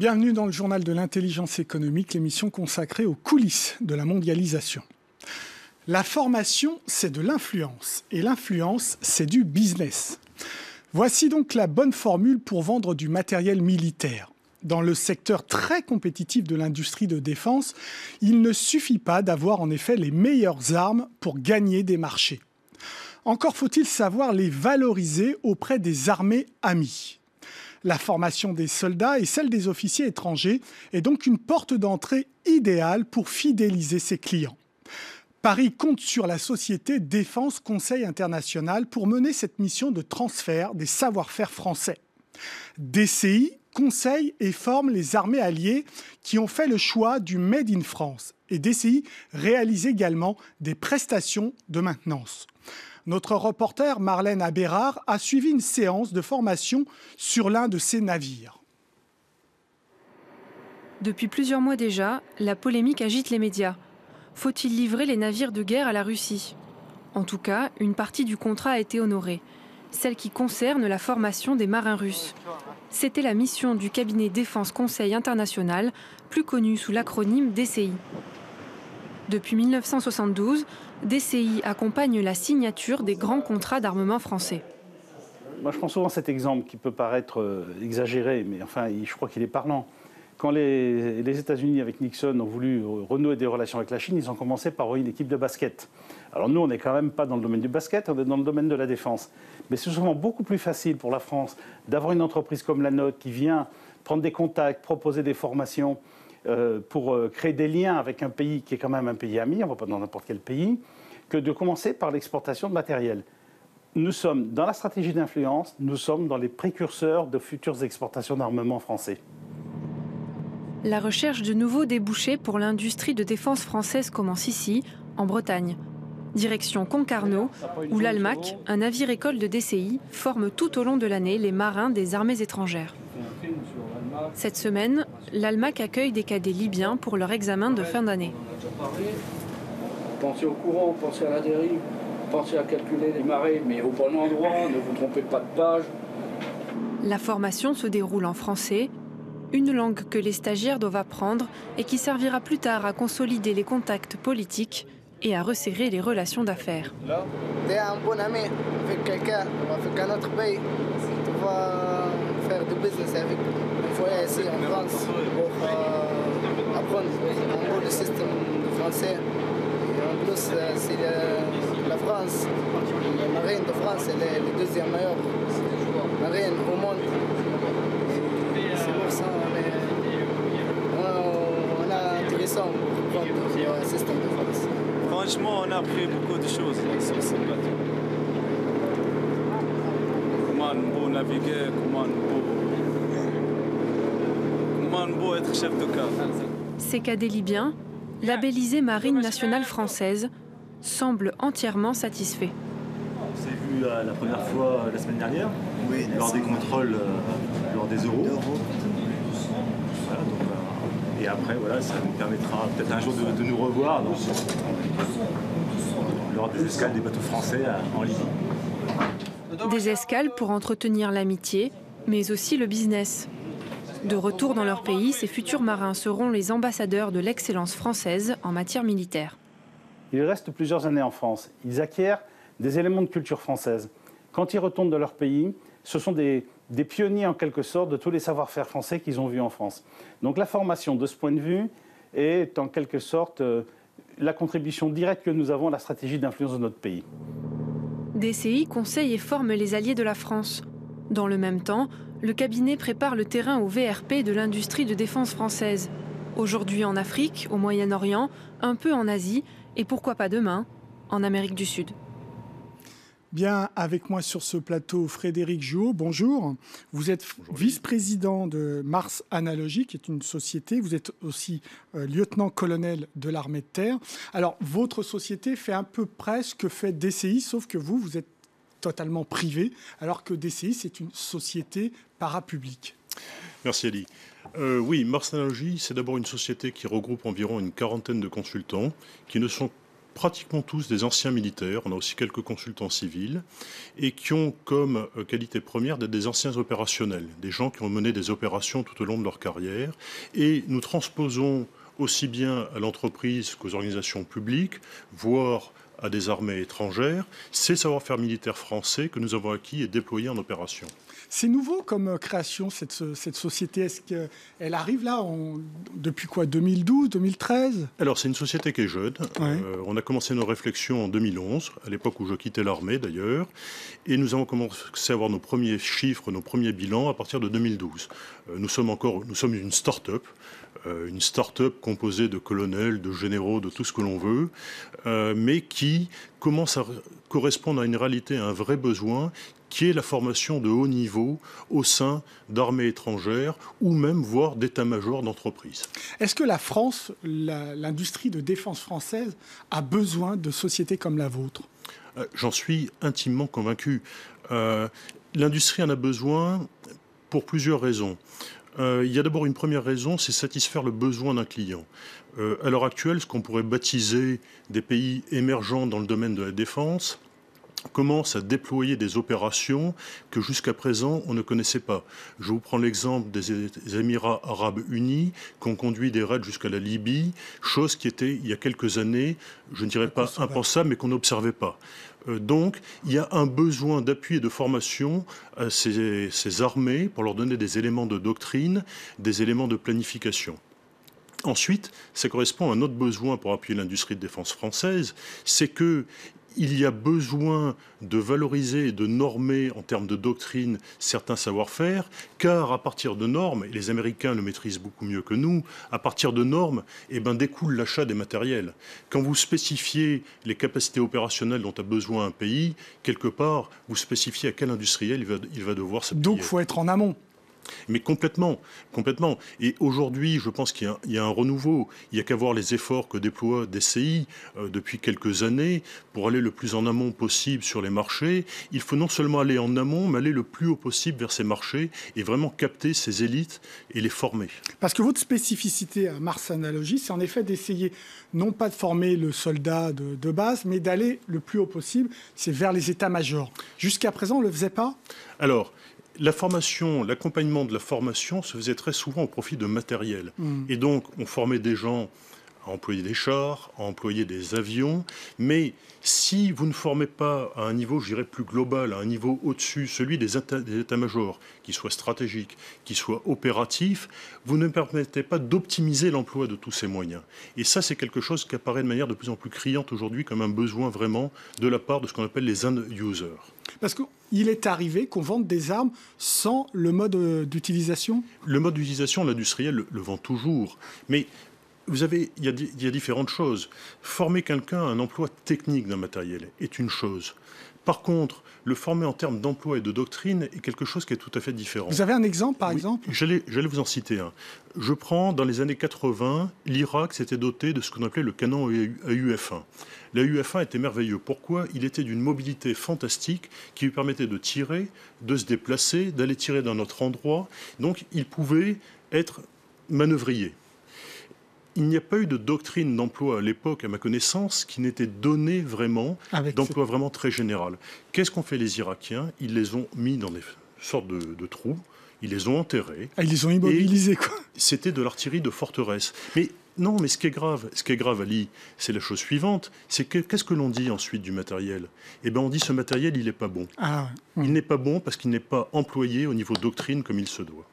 Bienvenue dans le journal de l'intelligence économique, l'émission consacrée aux coulisses de la mondialisation. La formation, c'est de l'influence et l'influence, c'est du business. Voici donc la bonne formule pour vendre du matériel militaire. Dans le secteur très compétitif de l'industrie de défense, il ne suffit pas d'avoir en effet les meilleures armes pour gagner des marchés. Encore faut-il savoir les valoriser auprès des armées amies. La formation des soldats et celle des officiers étrangers est donc une porte d'entrée idéale pour fidéliser ses clients. Paris compte sur la société Défense Conseil International pour mener cette mission de transfert des savoir-faire français. DCI conseille et forme les armées alliées qui ont fait le choix du Made in France. Et DCI réalise également des prestations de maintenance. Notre reporter Marlène Abérard a suivi une séance de formation sur l'un de ces navires. Depuis plusieurs mois déjà, la polémique agite les médias. Faut-il livrer les navires de guerre à la Russie? En tout cas, une partie du contrat a été honorée, celle qui concerne la formation des marins russes. C'était la mission du cabinet Défense Conseil International, plus connu sous l'acronyme DCI. Depuis 1972, DCI accompagne la signature des grands contrats d'armement français. Moi, je prends souvent cet exemple qui peut paraître euh, exagéré, mais enfin, je crois qu'il est parlant. Quand les, États-Unis, avec Nixon, ont voulu renouer des relations avec la Chine, ils ont commencé par une équipe de basket. Alors nous, on n'est quand même pas dans le domaine du basket, on est dans le domaine de la défense. Mais c'est souvent beaucoup plus facile pour la France d'avoir une entreprise comme la nôtre qui vient prendre des contacts, proposer des formations pour euh, créer des liens avec un pays qui est quand même un pays ami, on ne va pas dans n'importe quel pays, que de commencer par l'exportation de matériel. Nous sommes dans la stratégie d'influence, nous sommes dans les précurseurs de futures exportations d'armement français. La recherche de nouveaux débouchés pour l'industrie de défense française commence ici, en Bretagne. Direction Concarneau, où l'ALMAC, un navire-école de DCI, forme tout au long de l'année les marins des armées étrangères. Cette semaine, l'ALMAC accueille des cadets libyens pour leur examen de fin d'année. Pensez au courant, pensez à la dérive, pensez à calculer les marées, mais au bon endroit, ne vous trompez pas de page. La formation se déroule en français une langue que les stagiaires doivent apprendre et qui servira plus tard à consolider les contacts politiques et à resserrer les relations d'affaires. Tu es un bon ami avec quelqu'un, avec un autre pays, tu vas faire du business avec. Ici en France pour euh, apprendre un peu le système français. Et en plus, euh, c'est la France, la marine de France, elle est la deuxième meilleure marine au monde. Franchement, on a appris beaucoup de choses sur ce plateau. Comment on peut naviguer, comment on peut, être chef de. Ces cadets libyens, labellisés Marine nationale française, semblent entièrement satisfaits. On s'est vu euh, la première fois euh, la semaine dernière, lors des contrôles, euh, lors des euros. Et après, voilà, ça nous permettra peut-être un jour de, nous revoir lors des escales des bateaux français en Libye. Des escales pour entretenir l'amitié, mais aussi le business. De retour dans leur pays, ces futurs marins seront les ambassadeurs de l'excellence française en matière militaire. Ils restent plusieurs années en France. Ils acquièrent des éléments de culture française. Quand ils retournent dans leur pays, ce sont des, des pionniers en quelque sorte de tous les savoir-faire français qu'ils ont vus en France. Donc la formation de ce point de vue est en quelque sorte euh, la contribution directe que nous avons à la stratégie d'influence de notre pays. DCI conseille et forme les alliés de la France. Dans le même temps, le cabinet prépare le terrain au VRP de l'industrie de défense française. Aujourd'hui en Afrique, au Moyen-Orient, un peu en Asie et pourquoi pas demain en Amérique du Sud. Bien, avec moi sur ce plateau, Frédéric Jouot, bonjour. Vous êtes vice-président de Mars Analogie, qui est une société. Vous êtes aussi euh, lieutenant-colonel de l'armée de terre. Alors, votre société fait un peu presque que fait DCI, sauf que vous, vous êtes totalement privé, alors que DCI, c'est une société parapublique. Merci, Ali. Euh, oui, Mars Analogie, c'est d'abord une société qui regroupe environ une quarantaine de consultants qui ne sont pratiquement tous des anciens militaires, on a aussi quelques consultants civils, et qui ont comme euh, qualité première d'être des anciens opérationnels, des gens qui ont mené des opérations tout au long de leur carrière. Et nous transposons aussi bien à l'entreprise qu'aux organisations publiques, voire à des armées étrangères, ces savoir-faire militaires français que nous avons acquis et déployés en opération. C'est nouveau comme euh, création, cette, cette société. Est-ce qu'elle arrive là depuis quoi 2012, 2013 Alors, c'est une société qui est jeune. Euh, on a commencé nos réflexions en 2011, à l'époque où je quittais l'armée d'ailleurs. Et nous avons commencé à avoir nos premiers chiffres, nos premiers bilans à partir de 2012. Euh, nous sommes encore nous sommes une start-up. Une start-up composée de colonels, de généraux, de tout ce que l'on veut, mais qui commence à correspondre à une réalité, à un vrai besoin qui est la formation de haut niveau au sein d'armées étrangères ou même voire d'état-major d'entreprises. Est-ce que la France, l'industrie de défense française, a besoin de sociétés comme la vôtre? Euh, J'en suis intimement convaincu. Euh, l'industrie en a besoin pour plusieurs raisons. Euh, il y a d'abord une première raison, c'est satisfaire le besoin d'un client. à l'heure actuelle, ce qu'on pourrait baptiser des pays émergents dans le domaine de la défense, commence à déployer des opérations que jusqu'à présent on ne connaissait pas. Je vous prends l'exemple des Émirats arabes unis qui ont conduit des raids jusqu'à la Libye, chose qui était il y a quelques années, je ne dirais pas impensable, mais qu'on n'observait pas. Euh, donc, il y a un besoin d'appui et de formation à ces, ces armées pour leur donner des éléments de doctrine, des éléments de planification. Ensuite, ça correspond à un autre besoin pour appuyer l'industrie de défense française, c'est que il y a besoin de valoriser et de normer en termes de doctrine certains savoir-faire, car à partir de normes, et les Américains le maîtrisent beaucoup mieux que nous, à partir de normes, eh ben, découle l'achat des matériels. Quand vous spécifiez les capacités opérationnelles dont a besoin un pays, quelque part, vous spécifiez à quel industriel il va, devoir s'appuyer. Donc il faut être en amont. Mais complètement, complètement. Et aujourd'hui, je pense qu'il y, a un renouveau. Il n'y a qu'à voir les efforts que déploie DCI euh, depuis quelques années pour aller le plus en amont possible sur les marchés. Il faut non seulement aller en amont, mais aller le plus haut possible vers ces marchés et vraiment capter ces élites et les former. Parce que votre spécificité à Mars Analogie, c'est en effet d'essayer non pas de former le soldat de, de base, mais d'aller le plus haut possible, c'est vers les états-majors. Jusqu'à présent, on ne le faisait pas? Alors, la formation, l'accompagnement de la formation se faisait très souvent au profit de matériel. Mm. Et donc, on formait des gens à employer des chars, à employer des avions, mais si vous ne formez pas à un niveau, je dirais, plus global, à un niveau au-dessus, celui des, états-majors, qui soit stratégique, qui soit opératif, vous ne permettez pas d'optimiser l'emploi de tous ces moyens. Et ça, c'est quelque chose qui apparaît de manière de plus en plus criante aujourd'hui comme un besoin vraiment de la part de ce qu'on appelle les end-users. Parce qu'il est arrivé qu'on vende des armes sans le mode euh, d'utilisation? Le mode d'utilisation, l'industriel le, le, vend toujours. Mais vous avez, il y, a, il y a différentes choses. Former quelqu'un à un emploi technique d'un matériel est une chose. Par contre, le former en termes d'emploi et de doctrine est quelque chose qui est tout à fait différent. Vous avez un exemple, par exemple? J'allais vous en citer un. Je prends, dans les années 80, l'Irak s'était doté de ce qu'on appelait le canon AUF-1. L'AUF-1 était merveilleux. Pourquoi? Il était d'une mobilité fantastique qui lui permettait de tirer, de se déplacer, d'aller tirer d'un autre endroit. Donc, il pouvait être manœuvrier il n'y a pas eu de doctrine d'emploi à l'époque, à ma connaissance, qui n'était donnée vraiment, d'emploi vraiment très général. Qu'est-ce qu'ont fait les Irakiens? Ils les ont mis dans des sortes de, trous, ils les ont enterrés. Ah, ils les ont immobilisés, quoi. C'était de l'artillerie de forteresse. Mais non, mais ce qui est grave, ce qui est grave, Ali, c'est la chose suivante, c'est que qu'est-ce que l'on dit ensuite du matériel? Eh bien, on dit ce matériel, il n'est pas bon. Ah, il n'est pas bon parce qu'il n'est pas employé au niveau doctrine comme il se doit.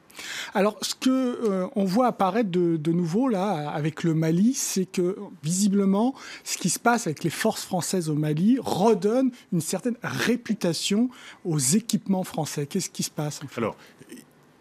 Alors, ce que euh, on voit apparaître de, nouveau là avec le Mali, c'est que visiblement, ce qui se passe avec les forces françaises au Mali redonne une certaine réputation aux équipements français. Qu'est-ce qui se passe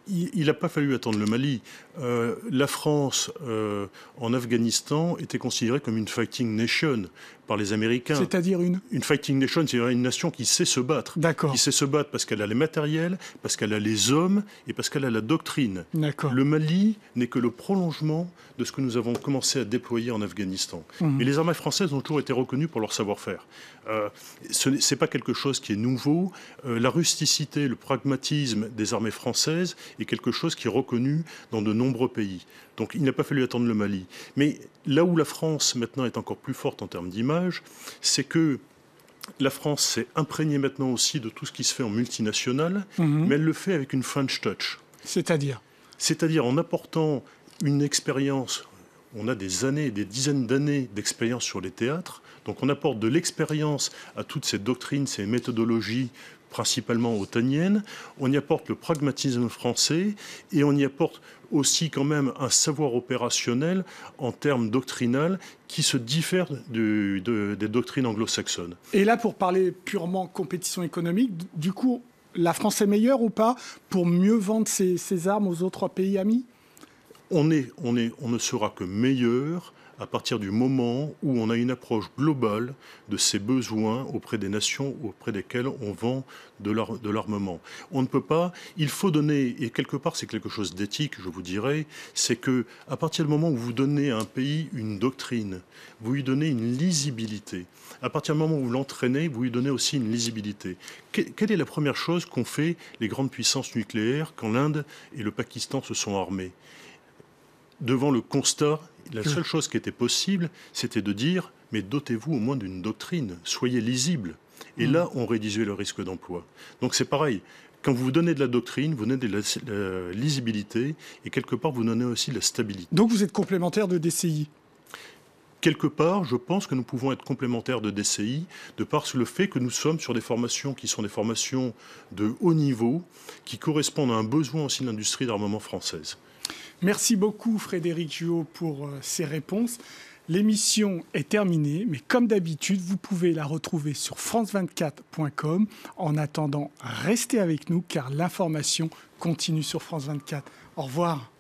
il n'a pas fallu attendre le Mali. Euh, la France, euh, en Afghanistan, était considérée comme une fighting nation par les Américains. C'est-à-dire une Une fighting nation, c'est une nation qui sait se battre. D'accord. Qui sait se battre parce qu'elle a les matériels, parce qu'elle a les hommes et parce qu'elle a la doctrine. D'accord. Le Mali n'est que le prolongement de ce que nous avons commencé à déployer en Afghanistan. Mmh. Et les armées françaises ont toujours été reconnues pour leur savoir-faire. Euh, ce n'est pas quelque chose qui est nouveau. La rusticité, le pragmatisme des armées françaises est quelque chose qui est reconnu dans de nombreux pays. Donc il n'a pas fallu attendre le Mali. Mais là où la France maintenant est encore plus forte en termes d'image, c'est que la France s'est imprégnée maintenant aussi de tout ce qui se fait en multinationale, Mhm. mais elle le fait avec une French touch. C'est-à-dire? C'est-à-dire en apportant une expérience, on a des années, des dizaines d'années d'expérience sur les théâtres, donc on apporte de l'expérience à toutes ces doctrines, ces méthodologies principalement otaniennes, on y apporte le pragmatisme français et on y apporte aussi quand même un savoir opérationnel en termes doctrinal qui se diffère du- de- des doctrines anglo-saxonnes. Et là, pour parler purement compétition économique, du coup, la France est meilleure ou pas pour mieux vendre ses, ses armes aux autres pays amis? On, est, on, est, on ne sera que meilleur à partir du moment où on a une approche globale de ses besoins auprès des nations auprès desquelles on vend de l'ar- de l'armement. On ne peut pas, il faut donner, et quelque part c'est quelque chose d'éthique, je vous dirais, c'est que à partir du moment où vous donnez à un pays une doctrine, vous lui donnez une lisibilité. À partir du moment où vous l'entraînez, vous lui donnez aussi une lisibilité. Que- quelle est la première chose qu'ont fait les grandes puissances nucléaires quand l'Inde et le Pakistan se sont armés? Devant le constat, la seule chose qui était possible, c'était de dire mais dotez-vous au moins d'une doctrine, soyez lisible. Et là, on réduisait le risque d'emploi. Donc c'est pareil. Quand vous donnez de la doctrine, vous donnez de la, la lisibilité et quelque part, vous donnez aussi de la stabilité. Donc vous êtes complémentaire de DCI. Quelque part, je pense que nous pouvons être complémentaires de DCI de par le fait que nous sommes sur des formations qui sont des formations de haut niveau, qui correspondent à un besoin aussi de l'industrie d'armement française. Merci beaucoup Frédéric Juot pour euh, ces réponses. L'émission est terminée, mais comme d'habitude, vous pouvez la retrouver sur france24.com. En attendant, restez avec nous car l'information continue sur France 24. Au revoir.